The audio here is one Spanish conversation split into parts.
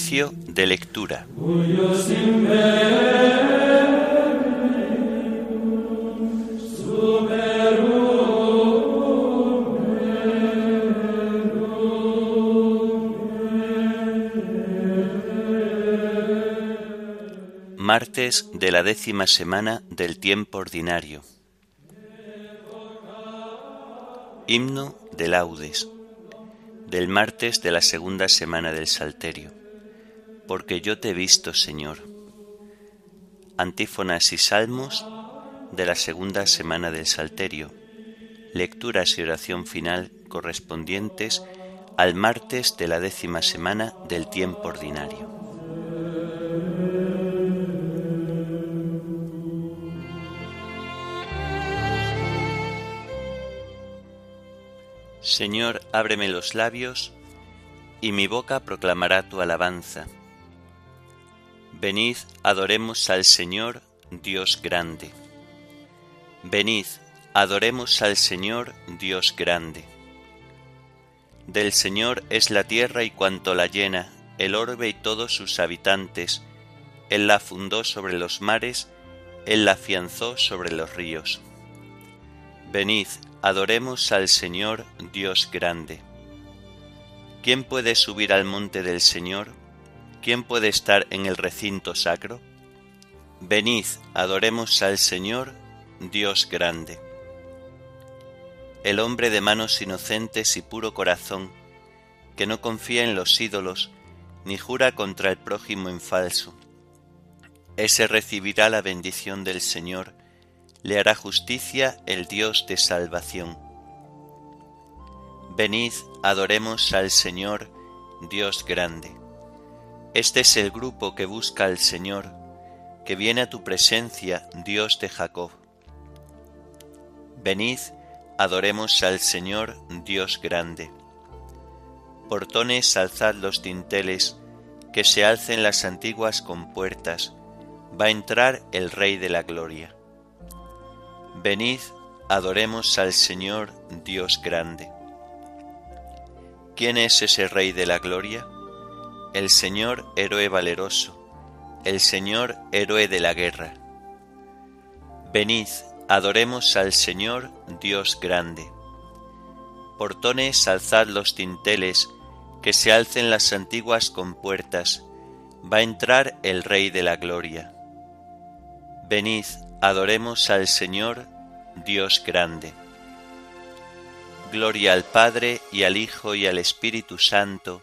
De lectura. Martes de la décima semana del tiempo ordinario. Himno de laudes del martes de la segunda semana del Salterio. Porque yo te he visto, Señor. Antífonas y salmos de la segunda semana del Salterio. Lecturas y oración final correspondientes al martes de la décima semana del tiempo ordinario. Señor, ábreme los labios, y mi boca proclamará tu alabanza. Venid, adoremos al Señor, Dios grande. Venid, adoremos al Señor, Dios grande. Del Señor es la tierra y cuanto la llena, el orbe y todos sus habitantes. Él la fundó sobre los mares, Él la afianzó sobre los ríos. Venid, Adoremos al Señor Dios grande. ¿Quién puede subir al monte del Señor? ¿Quién puede estar en el recinto sacro? Venid, adoremos al Señor Dios grande. El hombre de manos inocentes y puro corazón, que no confía en los ídolos, ni jura contra el prójimo en falso. Ese recibirá la bendición del Señor le hará justicia el Dios de salvación. Venid, adoremos al Señor, Dios grande. Este es el grupo que busca al Señor, que viene a tu presencia, Dios de Jacob. Venid, adoremos al Señor, Dios grande. Portones alzad los dinteles, que se alcen las antiguas compuertas, va a entrar el Rey de la Gloria. Venid, adoremos al Señor Dios grande. ¿Quién es ese Rey de la Gloria? El Señor héroe valeroso, el Señor héroe de la guerra. Venid, adoremos al Señor Dios grande. Portones alzad los tinteles, que se alcen las antiguas compuertas, va a entrar el Rey de la Gloria. Venid, Adoremos al Señor, Dios grande. Gloria al Padre y al Hijo y al Espíritu Santo,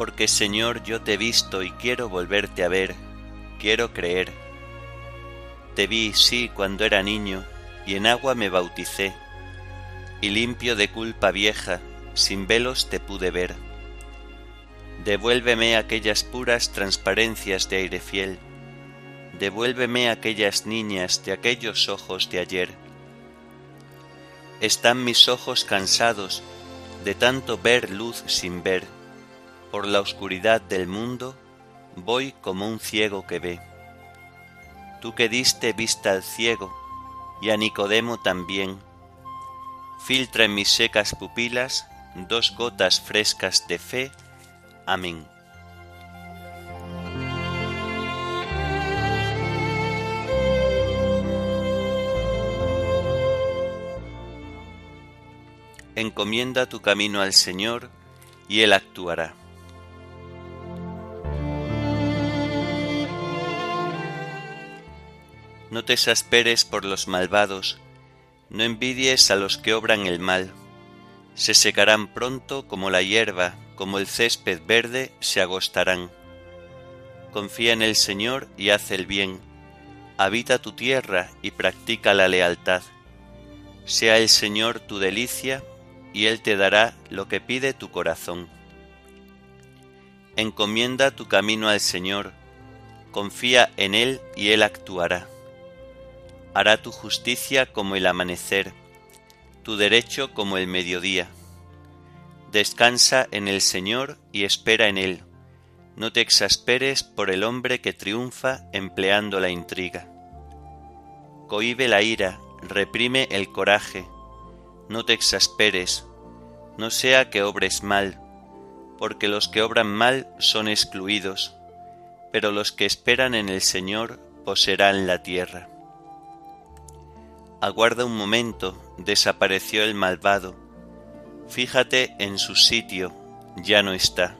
Porque Señor yo te he visto y quiero volverte a ver, quiero creer. Te vi, sí, cuando era niño, y en agua me bauticé y limpio de culpa vieja, sin velos te pude ver. Devuélveme aquellas puras transparencias de aire fiel, devuélveme aquellas niñas de aquellos ojos de ayer. Están mis ojos cansados de tanto ver luz sin ver, por la oscuridad del mundo voy como un ciego que ve. Tú que diste vista al ciego, y a Nicodemo también, filtra en mis secas pupilas dos gotas frescas de fe. Amén. Encomienda tu camino al Señor y Él actuará. No te exasperes por los malvados, no envidies a los que obran el mal, se secarán pronto como la hierba, como el césped verde se agostarán. Confía en el Señor y haz el bien, habita tu tierra y practica la lealtad. Sea el Señor tu delicia, y Él te dará lo que pide tu corazón. Encomienda tu camino al Señor, confía en Él y Él actuará. Hará tu justicia como el amanecer, tu derecho como el mediodía. Descansa en el Señor y espera en Él. No te exasperes por el hombre que triunfa empleando la intriga. Cohibe la ira, reprime el coraje. No te exasperes, no sea que obres mal, porque los que obran mal son excluidos, pero los que esperan en el Señor poseerán la tierra. Aguarda un momento, desapareció el malvado. Fíjate en su sitio, ya no está.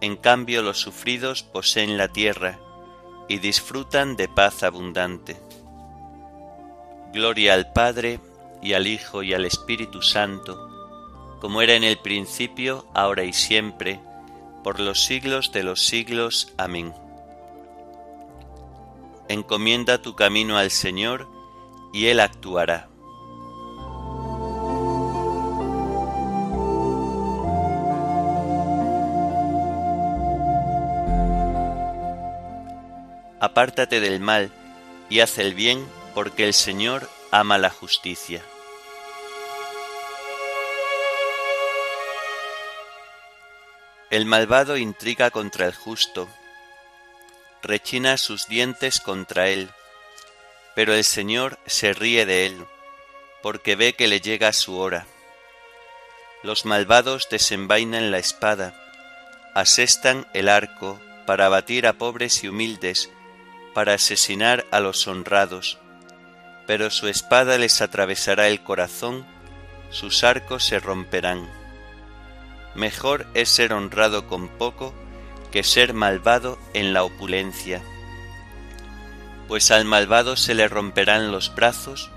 En cambio los sufridos poseen la tierra y disfrutan de paz abundante. Gloria al Padre y al Hijo y al Espíritu Santo, como era en el principio, ahora y siempre, por los siglos de los siglos. Amén. Encomienda tu camino al Señor, y Él actuará. Apártate del mal y haz el bien, porque el Señor ama la justicia. El malvado intriga contra el justo, rechina sus dientes contra él, pero el Señor se ríe de él, porque ve que le llega su hora. Los malvados desenvainan la espada, asestan el arco para abatir a pobres y humildes, para asesinar a los honrados, pero su espada les atravesará el corazón, sus arcos se romperán. Mejor es ser honrado con poco que ser malvado en la opulencia. Pues al malvado se le romperán los brazos,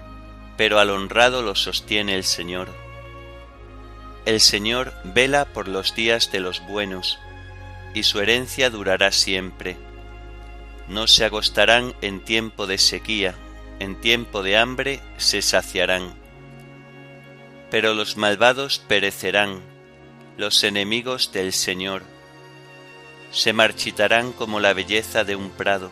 pero al honrado lo sostiene el Señor. El Señor vela por los días de los buenos, y su herencia durará siempre. No se agostarán en tiempo de sequía, en tiempo de hambre se saciarán. Pero los malvados perecerán, los enemigos del Señor. Se marchitarán como la belleza de un prado,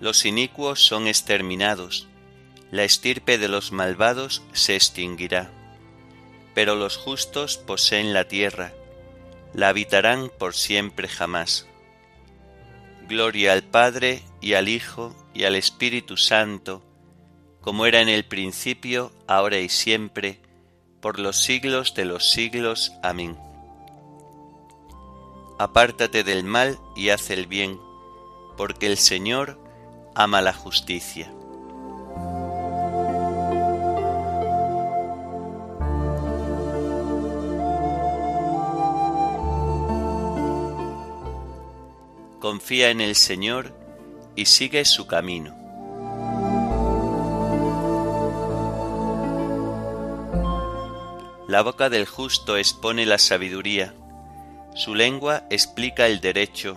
Los inicuos son exterminados, la estirpe de los malvados se extinguirá, pero los justos poseen la tierra, la habitarán por siempre jamás. Gloria al Padre y al Hijo y al Espíritu Santo, como era en el principio, ahora y siempre, por los siglos de los siglos. Amén. Apártate del mal y haz el bien, porque el Señor ama la justicia. Confía en el Señor y sigue su camino La boca del justo expone la sabiduría, su lengua explica el derecho,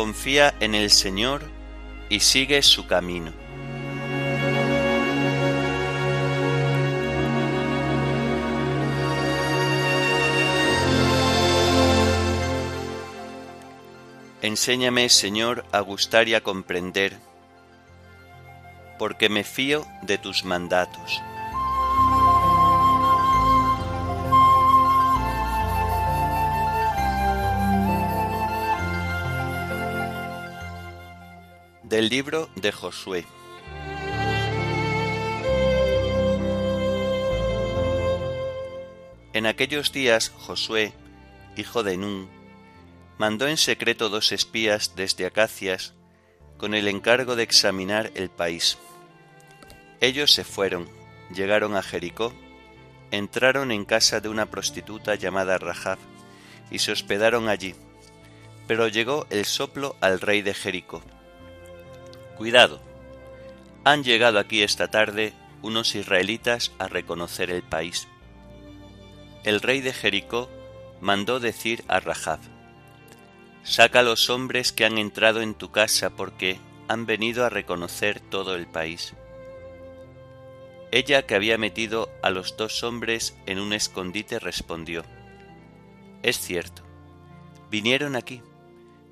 Confía en el Señor y sigue su camino. Enséñame, Señor, a gustar y a comprender, porque me fío de tus mandatos. Del libro de Josué. En aquellos días Josué, hijo de Nun, mandó en secreto dos espías desde Acacias con el encargo de examinar el país. Ellos se fueron, llegaron a Jericó, entraron en casa de una prostituta llamada Rahab y se hospedaron allí. Pero llegó el soplo al rey de Jericó Cuidado. Han llegado aquí esta tarde unos israelitas a reconocer el país. El rey de Jericó mandó decir a Rahab, Saca los hombres que han entrado en tu casa porque han venido a reconocer todo el país. Ella que había metido a los dos hombres en un escondite respondió, Es cierto, vinieron aquí,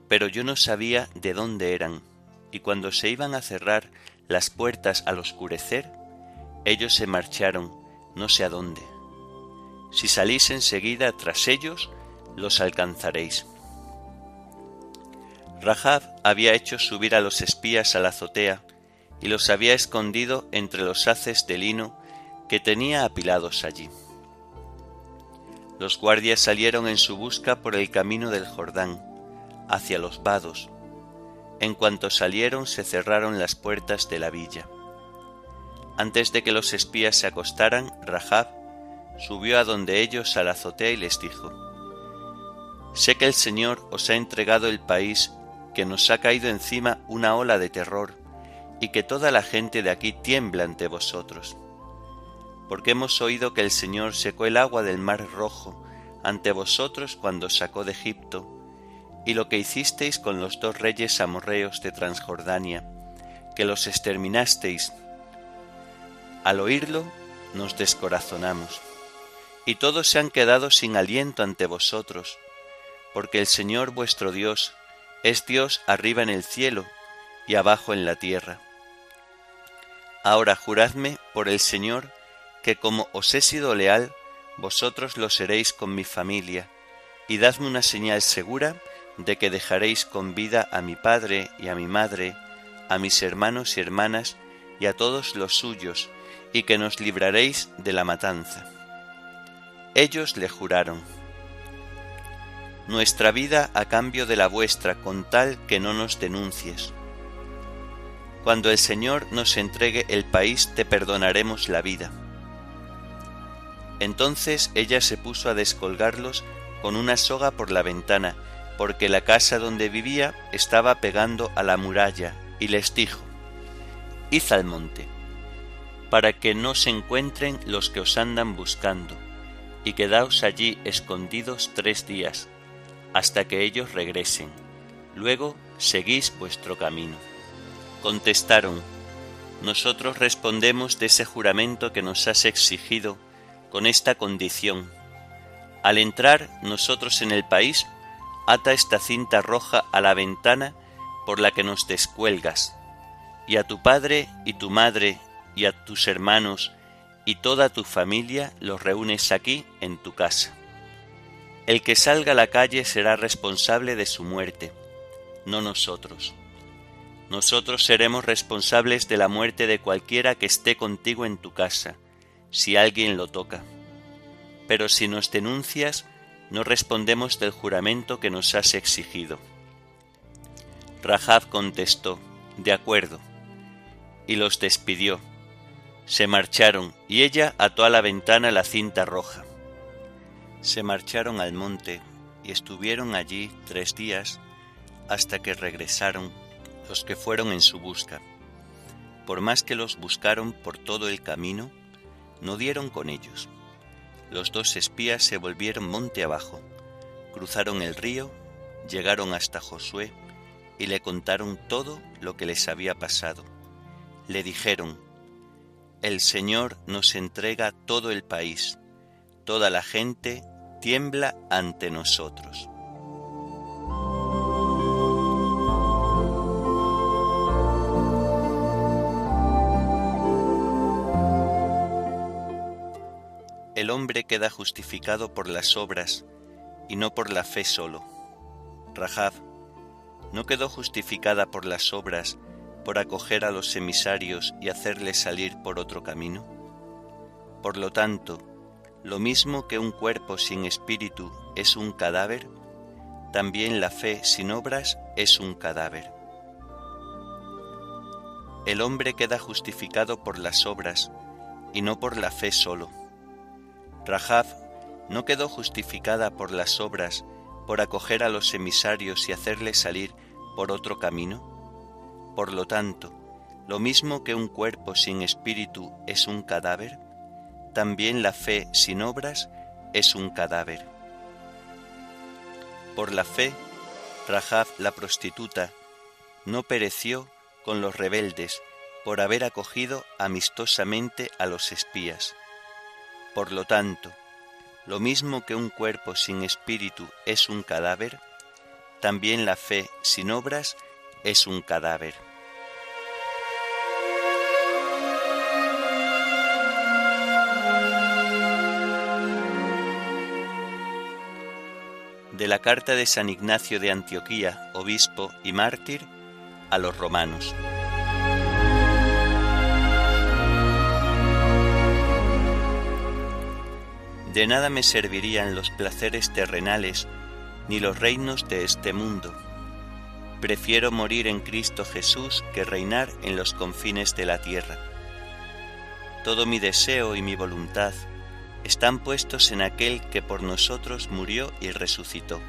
pero yo no sabía de dónde eran y cuando se iban a cerrar las puertas al oscurecer, ellos se marcharon no sé a dónde. Si salís enseguida tras ellos, los alcanzaréis. Rahab había hecho subir a los espías a la azotea y los había escondido entre los haces de lino que tenía apilados allí. Los guardias salieron en su busca por el camino del Jordán, hacia los vados, en cuanto salieron se cerraron las puertas de la villa. Antes de que los espías se acostaran, Rahab subió a donde ellos a la azotea y les dijo, Sé que el Señor os ha entregado el país, que nos ha caído encima una ola de terror, y que toda la gente de aquí tiembla ante vosotros. Porque hemos oído que el Señor secó el agua del mar rojo ante vosotros cuando sacó de Egipto, y lo que hicisteis con los dos reyes amorreos de Transjordania, que los exterminasteis. Al oírlo, nos descorazonamos, y todos se han quedado sin aliento ante vosotros, porque el Señor vuestro Dios es Dios arriba en el cielo y abajo en la tierra. Ahora juradme por el Señor que como os he sido leal, vosotros lo seréis con mi familia, y dadme una señal segura de que dejaréis con vida a mi padre y a mi madre, a mis hermanos y hermanas y a todos los suyos, y que nos libraréis de la matanza. Ellos le juraron, Nuestra vida a cambio de la vuestra, con tal que no nos denuncies. Cuando el Señor nos entregue el país, te perdonaremos la vida. Entonces ella se puso a descolgarlos con una soga por la ventana, porque la casa donde vivía estaba pegando a la muralla, y les dijo, Id al monte, para que no se encuentren los que os andan buscando, y quedaos allí escondidos tres días, hasta que ellos regresen. Luego seguís vuestro camino. Contestaron, Nosotros respondemos de ese juramento que nos has exigido con esta condición. Al entrar nosotros en el país, ata esta cinta roja a la ventana por la que nos descuelgas, y a tu padre y tu madre y a tus hermanos y toda tu familia los reúnes aquí en tu casa. El que salga a la calle será responsable de su muerte, no nosotros. Nosotros seremos responsables de la muerte de cualquiera que esté contigo en tu casa, si alguien lo toca. Pero si nos denuncias, no respondemos del juramento que nos has exigido. Rahab contestó, de acuerdo, y los despidió. Se marcharon, y ella ató a la ventana la cinta roja. Se marcharon al monte y estuvieron allí tres días hasta que regresaron los que fueron en su busca. Por más que los buscaron por todo el camino, no dieron con ellos. Los dos espías se volvieron monte abajo, cruzaron el río, llegaron hasta Josué y le contaron todo lo que les había pasado. Le dijeron, El Señor nos entrega todo el país, toda la gente tiembla ante nosotros. Hombre queda justificado por las obras y no por la fe solo. Rahab no quedó justificada por las obras por acoger a los emisarios y hacerles salir por otro camino. Por lo tanto, lo mismo que un cuerpo sin espíritu es un cadáver, también la fe sin obras es un cadáver. El hombre queda justificado por las obras y no por la fe solo. Rahab no quedó justificada por las obras por acoger a los emisarios y hacerles salir por otro camino. Por lo tanto, lo mismo que un cuerpo sin espíritu es un cadáver, también la fe sin obras es un cadáver. Por la fe, Rahab la prostituta no pereció con los rebeldes por haber acogido amistosamente a los espías. Por lo tanto, lo mismo que un cuerpo sin espíritu es un cadáver, también la fe sin obras es un cadáver. de la carta de San Ignacio de Antioquía, obispo y mártir, a los romanos. De nada me servirían los placeres terrenales ni los reinos de este mundo. Prefiero morir en Cristo Jesús que reinar en los confines de la tierra. Todo mi deseo y mi voluntad están puestos en aquel que por nosotros murió y resucitó.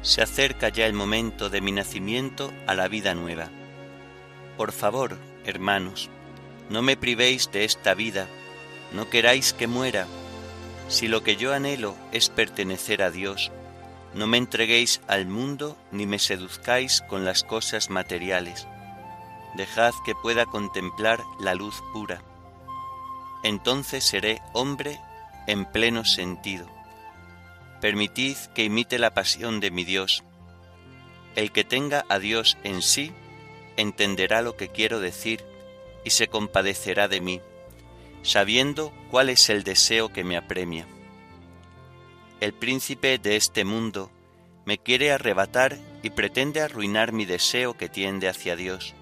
Se acerca ya el momento de mi nacimiento a la vida nueva. Por favor, hermanos, no me privéis de esta vida, no queráis que muera. Si lo que yo anhelo es pertenecer a Dios, no me entreguéis al mundo ni me seduzcáis con las cosas materiales. Dejad que pueda contemplar la luz pura entonces seré hombre en pleno sentido. Permitid que imite la pasión de mi Dios. El que tenga a Dios en sí entenderá lo que quiero decir y se compadecerá de mí, sabiendo cuál es el deseo que me apremia. El príncipe de este mundo me quiere arrebatar y pretende arruinar mi deseo que tiende hacia Dios.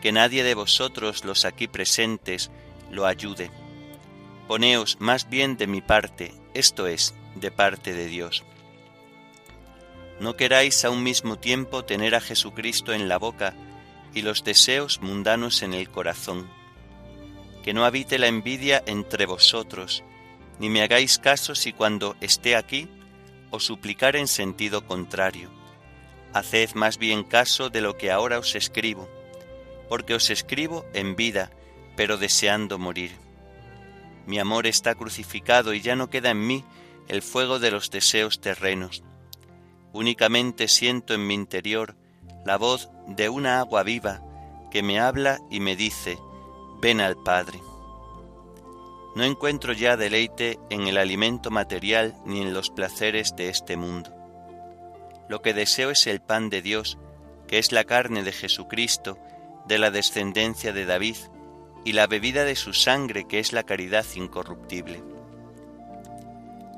Que nadie de vosotros los aquí presentes lo ayude. Poneos más bien de mi parte, esto es, de parte de Dios. No queráis a un mismo tiempo tener a Jesucristo en la boca y los deseos mundanos en el corazón. Que no habite la envidia entre vosotros, ni me hagáis caso si cuando esté aquí os suplicar en sentido contrario. Haced más bien caso de lo que ahora os escribo, porque os escribo en vida, pero deseando morir. Mi amor está crucificado y ya no queda en mí el fuego de los deseos terrenos. Únicamente siento en mi interior la voz de una agua viva que me habla y me dice, ven al Padre. No encuentro ya deleite en el alimento material ni en los placeres de este mundo. Lo que deseo es el pan de Dios, que es la carne de Jesucristo, de la descendencia de David, y la bebida de su sangre, que es la caridad incorruptible.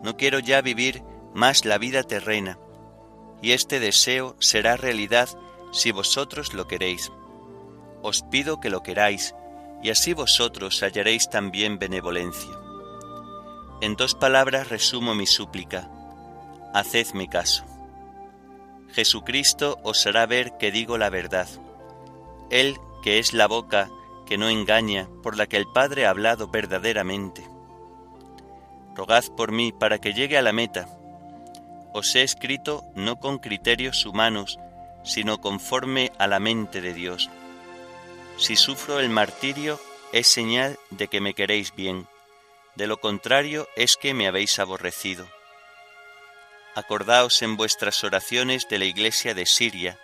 No quiero ya vivir más la vida terrena, y este deseo será realidad si vosotros lo queréis. Os pido que lo queráis, y así vosotros hallaréis también benevolencia. En dos palabras resumo mi súplica. Hacedme caso. Jesucristo os hará ver que digo la verdad. Él, que es la boca que no engaña, por la que el Padre ha hablado verdaderamente. Rogad por mí para que llegue a la meta. Os he escrito no con criterios humanos, sino conforme a la mente de Dios. Si sufro el martirio, es señal de que me queréis bien, de lo contrario es que me habéis aborrecido. Acordaos en vuestras oraciones de la iglesia de Siria,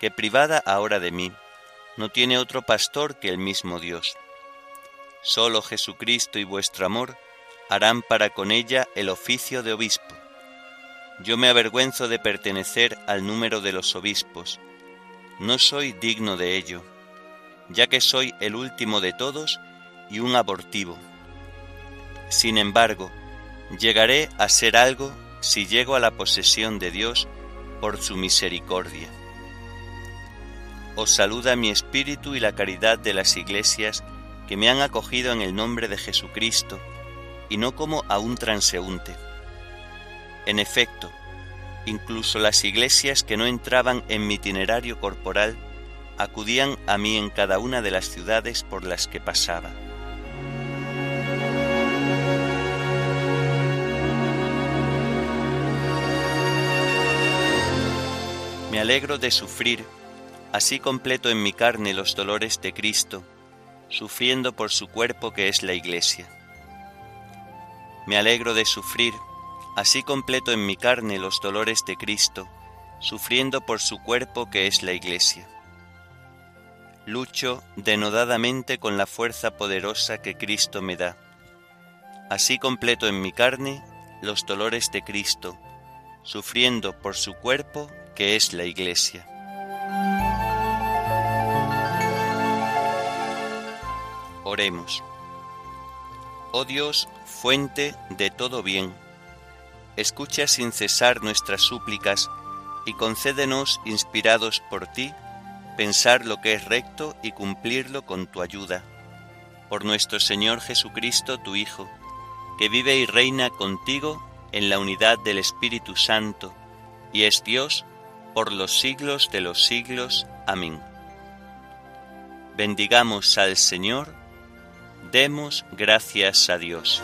que privada ahora de mí, no tiene otro pastor que el mismo Dios. Solo Jesucristo y vuestro amor harán para con ella el oficio de obispo. Yo me avergüenzo de pertenecer al número de los obispos. No soy digno de ello, ya que soy el último de todos y un abortivo. Sin embargo, llegaré a ser algo si llego a la posesión de Dios por su misericordia. Os saluda mi espíritu y la caridad de las iglesias que me han acogido en el nombre de Jesucristo, y no como a un transeúnte. En efecto, incluso las iglesias que no entraban en mi itinerario corporal acudían a mí en cada una de las ciudades por las que pasaba. Me alegro de sufrir Así completo en mi carne los dolores de Cristo, sufriendo por su cuerpo que es la Iglesia. Me alegro de sufrir, así completo en mi carne los dolores de Cristo, sufriendo por su cuerpo que es la Iglesia. Lucho denodadamente con la fuerza poderosa que Cristo me da. Así completo en mi carne los dolores de Cristo, sufriendo por su cuerpo que es la Iglesia. Oremos. Oh Dios, fuente de todo bien, escucha sin cesar nuestras súplicas y concédenos, inspirados por ti, pensar lo que es recto y cumplirlo con tu ayuda. Por nuestro Señor Jesucristo, tu Hijo, que vive y reina contigo en la unidad del Espíritu Santo, y es Dios por los siglos de los siglos. Amén. Bendigamos al Señor, Demos gracias a Dios.